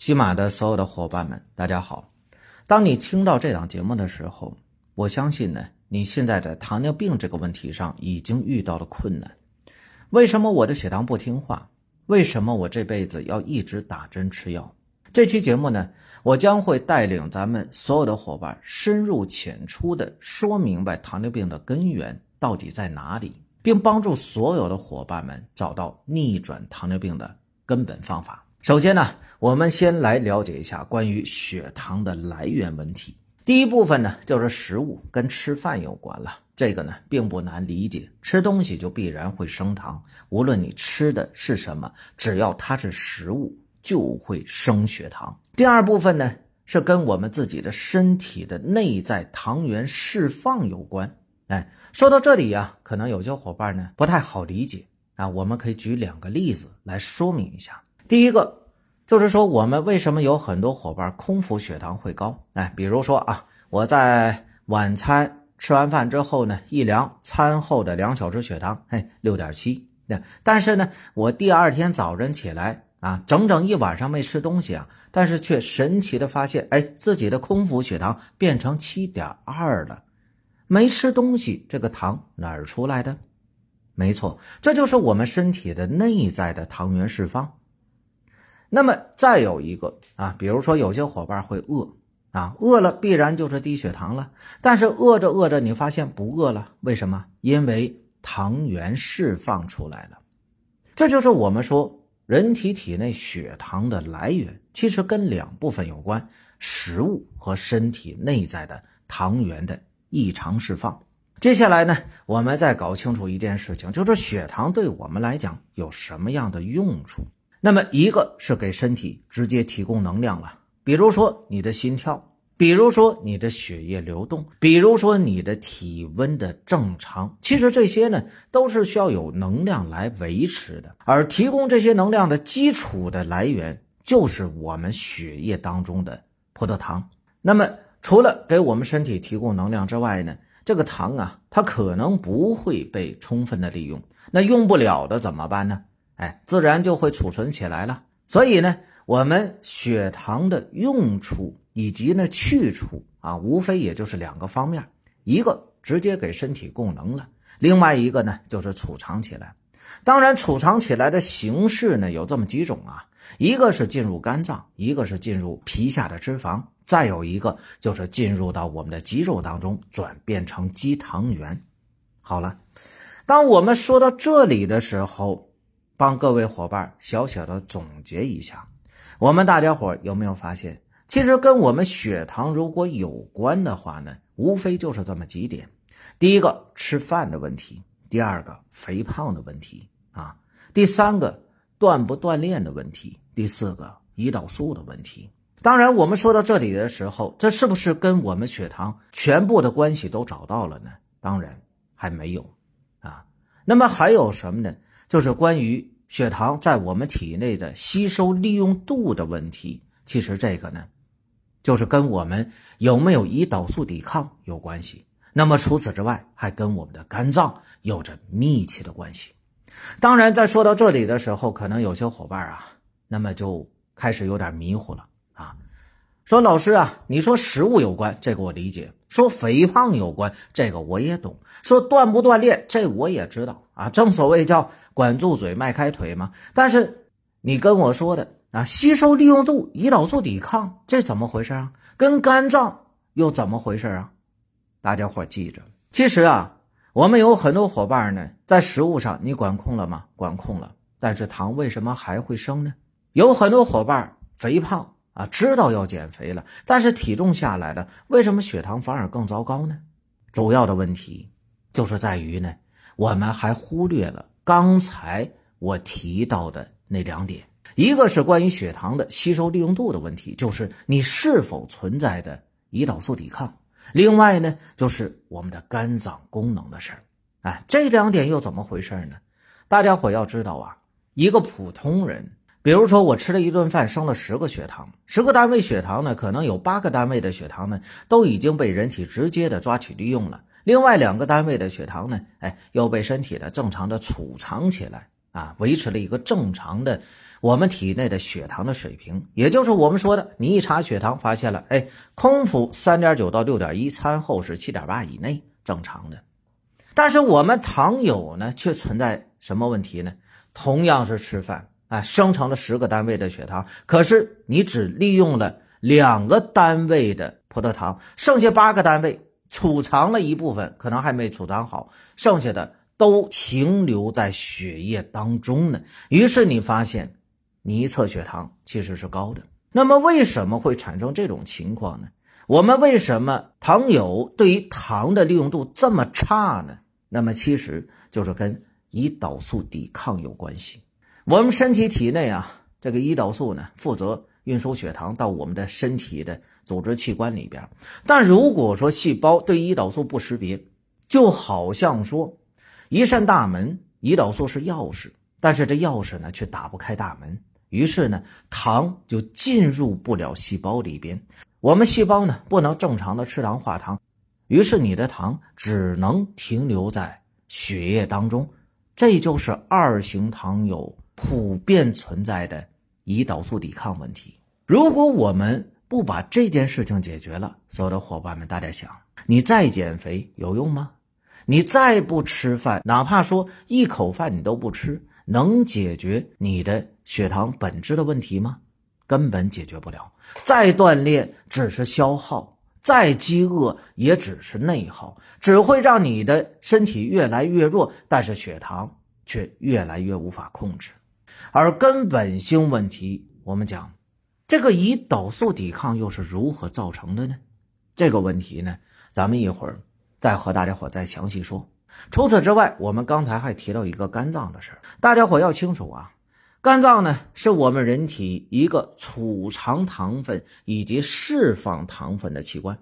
喜马的所有的伙伴们，大家好。当你听到这档节目的时候，我相信呢，你现在在糖尿病这个问题上已经遇到了困难。为什么我的血糖不听话？为什么我这辈子要一直打针吃药？这期节目呢，我将会带领咱们所有的伙伴深入浅出的说明白糖尿病的根源到底在哪里，并帮助所有的伙伴们找到逆转糖尿病的根本方法。首先呢，我们先来了解一下关于血糖的来源问题。第一部分呢，就是食物跟吃饭有关了。这个呢，并不难理解，吃东西就必然会升糖，无论你吃的是什么，只要它是食物，就会升血糖。第二部分呢，是跟我们自己的身体的内在糖原释放有关。哎，说到这里呀，可能有些伙伴呢不太好理解啊，我们可以举两个例子来说明一下。第一个就是说，我们为什么有很多伙伴空腹血糖会高？哎，比如说啊，我在晚餐吃完饭之后呢，一量餐后的两小时血糖，嘿，六点七。那但是呢，我第二天早晨起来啊，整整一晚上没吃东西啊，但是却神奇的发现，哎，自己的空腹血糖变成七点二了。没吃东西，这个糖哪儿出来的？没错，这就是我们身体的内在的糖原释放。那么再有一个啊，比如说有些伙伴会饿啊，饿了必然就是低血糖了。但是饿着饿着，你发现不饿了，为什么？因为糖原释放出来了。这就是我们说人体体内血糖的来源，其实跟两部分有关：食物和身体内在的糖原的异常释放。接下来呢，我们再搞清楚一件事情，就是血糖对我们来讲有什么样的用处。那么，一个是给身体直接提供能量了，比如说你的心跳，比如说你的血液流动，比如说你的体温的正常。其实这些呢，都是需要有能量来维持的。而提供这些能量的基础的来源，就是我们血液当中的葡萄糖。那么，除了给我们身体提供能量之外呢，这个糖啊，它可能不会被充分的利用。那用不了的怎么办呢？哎，自然就会储存起来了。所以呢，我们血糖的用处以及呢去处啊，无非也就是两个方面：一个直接给身体供能了，另外一个呢就是储藏起来。当然，储藏起来的形式呢有这么几种啊，一个是进入肝脏，一个是进入皮下的脂肪，再有一个就是进入到我们的肌肉当中，转变成肌糖原。好了，当我们说到这里的时候。帮各位伙伴小小的总结一下，我们大家伙有没有发现，其实跟我们血糖如果有关的话呢，无非就是这么几点：第一个吃饭的问题，第二个肥胖的问题啊，第三个锻不锻炼的问题，第四个胰岛素的问题。当然，我们说到这里的时候，这是不是跟我们血糖全部的关系都找到了呢？当然还没有啊。那么还有什么呢？就是关于血糖在我们体内的吸收利用度的问题，其实这个呢，就是跟我们有没有胰岛素抵抗有关系。那么除此之外，还跟我们的肝脏有着密切的关系。当然，在说到这里的时候，可能有些伙伴啊，那么就开始有点迷糊了啊，说老师啊，你说食物有关，这个我理解。说肥胖有关，这个我也懂；说锻不锻炼，这我也知道啊。正所谓叫管住嘴，迈开腿嘛。但是你跟我说的啊，吸收利用度、胰岛素抵抗，这怎么回事啊？跟肝脏又怎么回事啊？大家伙记着，其实啊，我们有很多伙伴呢，在食物上你管控了吗？管控了，但是糖为什么还会升呢？有很多伙伴肥胖。啊，知道要减肥了，但是体重下来了，为什么血糖反而更糟糕呢？主要的问题就是在于呢，我们还忽略了刚才我提到的那两点，一个是关于血糖的吸收利用度的问题，就是你是否存在的胰岛素抵抗；另外呢，就是我们的肝脏功能的事儿。哎，这两点又怎么回事呢？大家伙要知道啊，一个普通人。比如说，我吃了一顿饭，升了十个血糖，十个单位血糖呢，可能有八个单位的血糖呢，都已经被人体直接的抓取利用了。另外两个单位的血糖呢，哎，又被身体的正常的储藏起来啊，维持了一个正常的我们体内的血糖的水平，也就是我们说的，你一查血糖发现了，哎，空腹三点九到六点一，餐后是七点八以内，正常的。但是我们糖友呢，却存在什么问题呢？同样是吃饭，啊，生成了十个单位的血糖，可是你只利用了两个单位的葡萄糖，剩下八个单位储藏了一部分，可能还没储藏好，剩下的都停留在血液当中呢。于是你发现。你一测血糖其实是高的，那么为什么会产生这种情况呢？我们为什么糖友对于糖的利用度这么差呢？那么其实就是跟胰岛素抵抗有关系。我们身体体内啊，这个胰岛素呢，负责运输血糖到我们的身体的组织器官里边。但如果说细胞对胰岛素不识别，就好像说一扇大门，胰岛素是钥匙，但是这钥匙呢却打不开大门。于是呢，糖就进入不了细胞里边，我们细胞呢不能正常的吃糖化糖，于是你的糖只能停留在血液当中，这就是二型糖友普遍存在的胰岛素抵抗问题。如果我们不把这件事情解决了，所有的伙伴们，大家想，你再减肥有用吗？你再不吃饭，哪怕说一口饭你都不吃。能解决你的血糖本质的问题吗？根本解决不了。再锻炼只是消耗，再饥饿也只是内耗，只会让你的身体越来越弱，但是血糖却越来越无法控制。而根本性问题，我们讲这个胰岛素抵抗又是如何造成的呢？这个问题呢，咱们一会儿再和大家伙再详细说。除此之外，我们刚才还提到一个肝脏的事大家伙要清楚啊，肝脏呢是我们人体一个储藏糖分以及释放糖分的器官。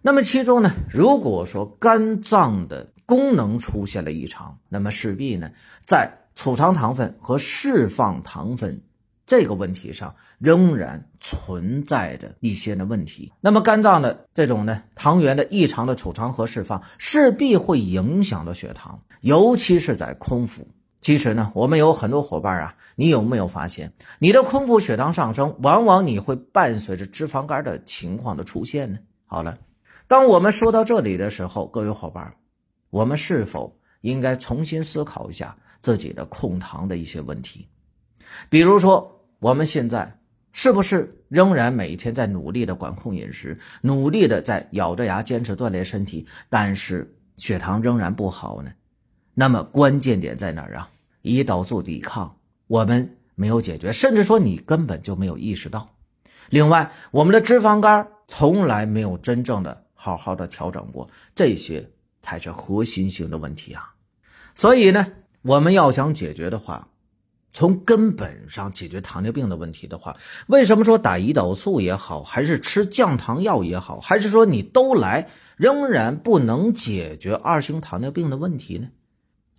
那么其中呢，如果说肝脏的功能出现了异常，那么势必呢，在储藏糖分和释放糖分。这个问题上仍然存在着一些的问题。那么肝脏的这种呢糖原的异常的储藏和释放，势必会影响到血糖，尤其是在空腹。其实呢，我们有很多伙伴啊，你有没有发现，你的空腹血糖上升，往往你会伴随着脂肪肝的情况的出现呢？好了，当我们说到这里的时候，各位伙伴，我们是否应该重新思考一下自己的控糖的一些问题？比如说。我们现在是不是仍然每天在努力的管控饮食，努力的在咬着牙坚持锻炼身体，但是血糖仍然不好呢？那么关键点在哪儿啊？胰岛素抵抗我们没有解决，甚至说你根本就没有意识到。另外，我们的脂肪肝从来没有真正的好好的调整过，这些才是核心性的问题啊！所以呢，我们要想解决的话。从根本上解决糖尿病的问题的话，为什么说打胰岛素也好，还是吃降糖药也好，还是说你都来，仍然不能解决二型糖尿病的问题呢？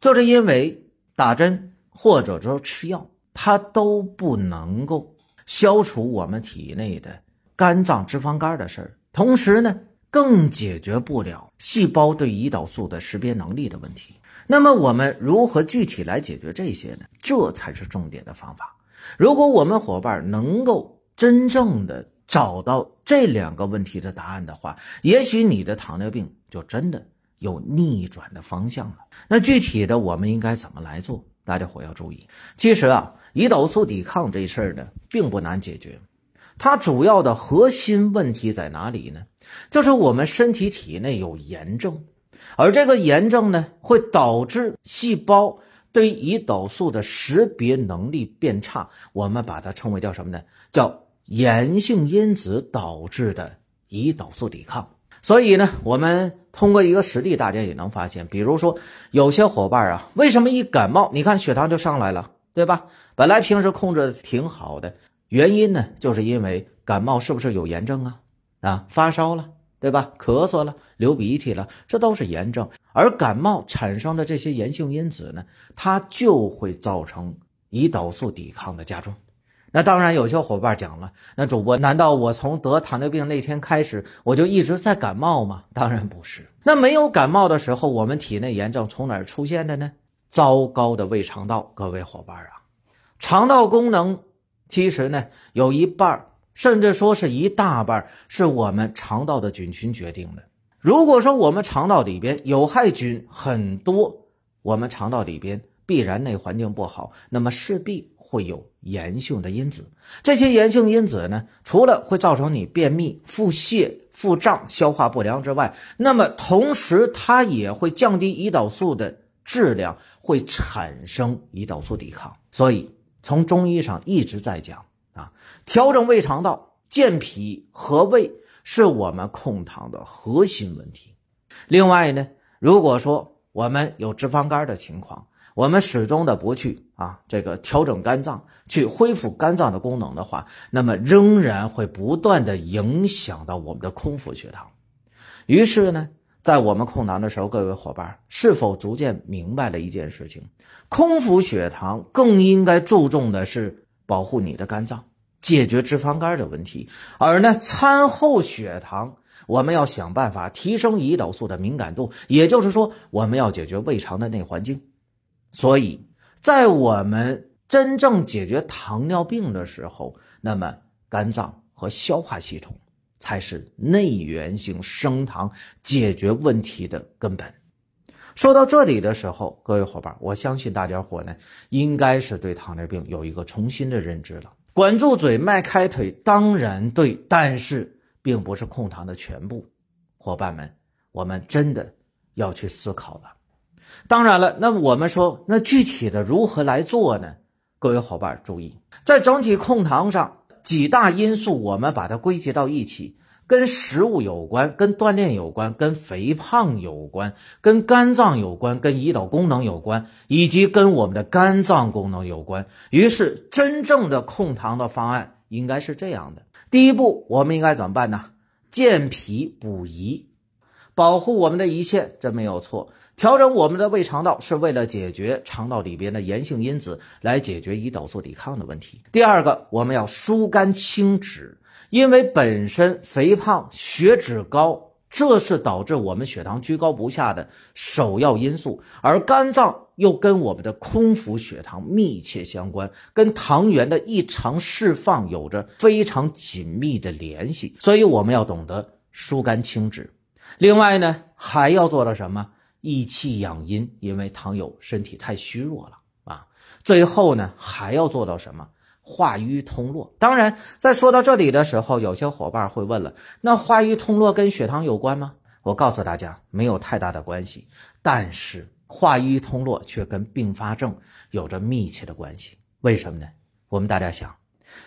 就是因为打针或者说吃药，它都不能够消除我们体内的肝脏脂肪肝的事儿，同时呢，更解决不了细胞对胰岛素的识别能力的问题。那么我们如何具体来解决这些呢？这才是重点的方法。如果我们伙伴能够真正的找到这两个问题的答案的话，也许你的糖尿病就真的有逆转的方向了。那具体的我们应该怎么来做？大家伙要注意。其实啊，胰岛素抵抗这事儿呢，并不难解决。它主要的核心问题在哪里呢？就是我们身体体内有炎症。而这个炎症呢，会导致细胞对胰岛素的识别能力变差，我们把它称为叫什么呢？叫炎性因子导致的胰岛素抵抗。所以呢，我们通过一个实例，大家也能发现，比如说有些伙伴啊，为什么一感冒，你看血糖就上来了，对吧？本来平时控制的挺好的，原因呢，就是因为感冒是不是有炎症啊？啊，发烧了。对吧？咳嗽了，流鼻涕了，这都是炎症。而感冒产生的这些炎性因子呢，它就会造成胰岛素抵抗的加重。那当然，有些伙伴讲了，那主播，难道我从得糖尿病那天开始，我就一直在感冒吗？当然不是。那没有感冒的时候，我们体内炎症从哪儿出现的呢？糟糕的胃肠道，各位伙伴啊，肠道功能其实呢，有一半甚至说是一大半是我们肠道的菌群决定的。如果说我们肠道里边有害菌很多，我们肠道里边必然内环境不好，那么势必会有炎性的因子。这些炎性因子呢，除了会造成你便秘、腹泻、腹胀、消化不良之外，那么同时它也会降低胰岛素的质量，会产生胰岛素抵抗。所以从中医上一直在讲啊，调整胃肠道、健脾和胃是我们控糖的核心问题。另外呢，如果说我们有脂肪肝的情况，我们始终的不去啊，这个调整肝脏，去恢复肝脏的功能的话，那么仍然会不断的影响到我们的空腹血糖。于是呢，在我们控糖的时候，各位伙伴是否逐渐明白了一件事情？空腹血糖更应该注重的是保护你的肝脏，解决脂肪肝的问题，而呢，餐后血糖。我们要想办法提升胰岛素的敏感度，也就是说，我们要解决胃肠的内环境。所以在我们真正解决糖尿病的时候，那么肝脏和消化系统才是内源性升糖解决问题的根本。说到这里的时候，各位伙伴，我相信大家伙呢，应该是对糖尿病有一个重新的认知了。管住嘴，迈开腿，当然对，但是。并不是控糖的全部，伙伴们，我们真的要去思考了。当然了，那我们说，那具体的如何来做呢？各位伙伴注意，在整体控糖上，几大因素我们把它归结到一起，跟食物有关，跟锻炼有关，跟肥胖有关，跟肝脏有关，跟胰岛功能有关，以及跟我们的肝脏功能有关。于是，真正的控糖的方案。应该是这样的：第一步，我们应该怎么办呢？健脾补胰，保护我们的胰腺，这没有错。调整我们的胃肠道是为了解决肠道里边的炎性因子，来解决胰岛素抵抗的问题。第二个，我们要疏肝清脂，因为本身肥胖、血脂高。这是导致我们血糖居高不下的首要因素，而肝脏又跟我们的空腹血糖密切相关，跟糖原的异常释放有着非常紧密的联系，所以我们要懂得疏肝清脂。另外呢，还要做到什么？益气养阴，因为糖友身体太虚弱了啊。最后呢，还要做到什么？化瘀通络。当然，在说到这里的时候，有些伙伴会问了：那化瘀通络跟血糖有关吗？我告诉大家，没有太大的关系。但是化瘀通络却跟并发症有着密切的关系。为什么呢？我们大家想，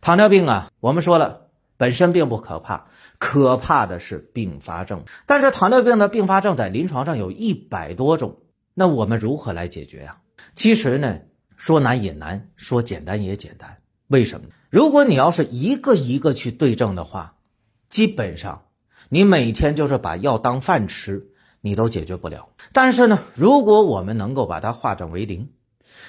糖尿病啊，我们说了，本身并不可怕，可怕的是并发症。但是糖尿病的并发症在临床上有一百多种，那我们如何来解决呀？其实呢，说难也难，说简单也简单。为什么？如果你要是一个一个去对症的话，基本上你每天就是把药当饭吃，你都解决不了。但是呢，如果我们能够把它化整为零，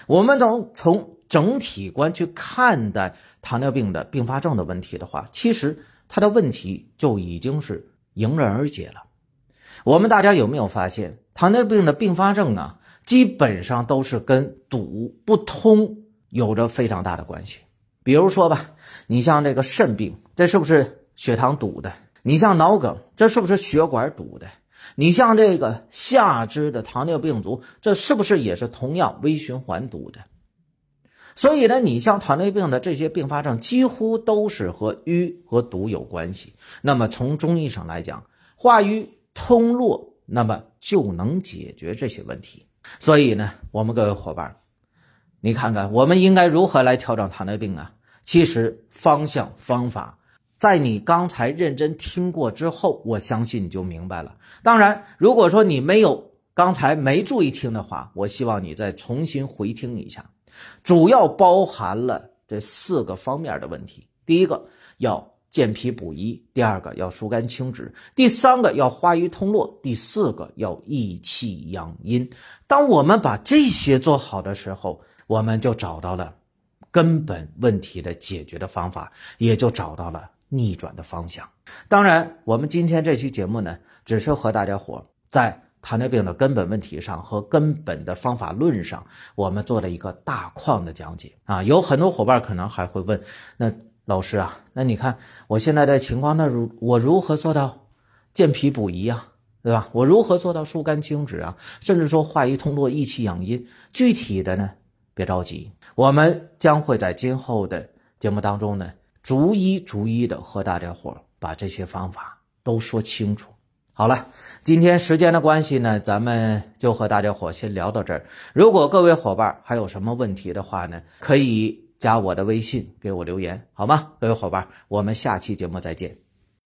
我们能从整体观去看待糖尿病的并发症的问题的话，其实它的问题就已经是迎刃而解了。我们大家有没有发现，糖尿病的并发症啊，基本上都是跟堵不通有着非常大的关系。比如说吧，你像这个肾病，这是不是血糖堵的？你像脑梗，这是不是血管堵的？你像这个下肢的糖尿病足，这是不是也是同样微循环堵的？所以呢，你像糖尿病的这些并发症，几乎都是和瘀和堵有关系。那么从中医上来讲，化瘀通络，那么就能解决这些问题。所以呢，我们各位伙伴。你看看，我们应该如何来调整糖尿病啊？其实方向方法，在你刚才认真听过之后，我相信你就明白了。当然，如果说你没有刚才没注意听的话，我希望你再重新回听一下。主要包含了这四个方面的问题：第一个要健脾补益，第二个要疏肝清脂，第三个要化瘀通络，第四个要益气养阴。当我们把这些做好的时候，我们就找到了根本问题的解决的方法，也就找到了逆转的方向。当然，我们今天这期节目呢，只是和大家伙在糖尿病的根本问题上和根本的方法论上，我们做了一个大框的讲解啊。有很多伙伴可能还会问，那老师啊，那你看我现在的情况，那如我如何做到健脾补益啊？对吧？我如何做到疏肝清脂啊？甚至说化瘀通络、益气养阴？具体的呢，别着急，我们将会在今后的节目当中呢，逐一逐一的和大家伙把这些方法都说清楚。好了，今天时间的关系呢，咱们就和大家伙先聊到这儿。如果各位伙伴还有什么问题的话呢，可以加我的微信给我留言，好吗？各位伙伴，我们下期节目再见。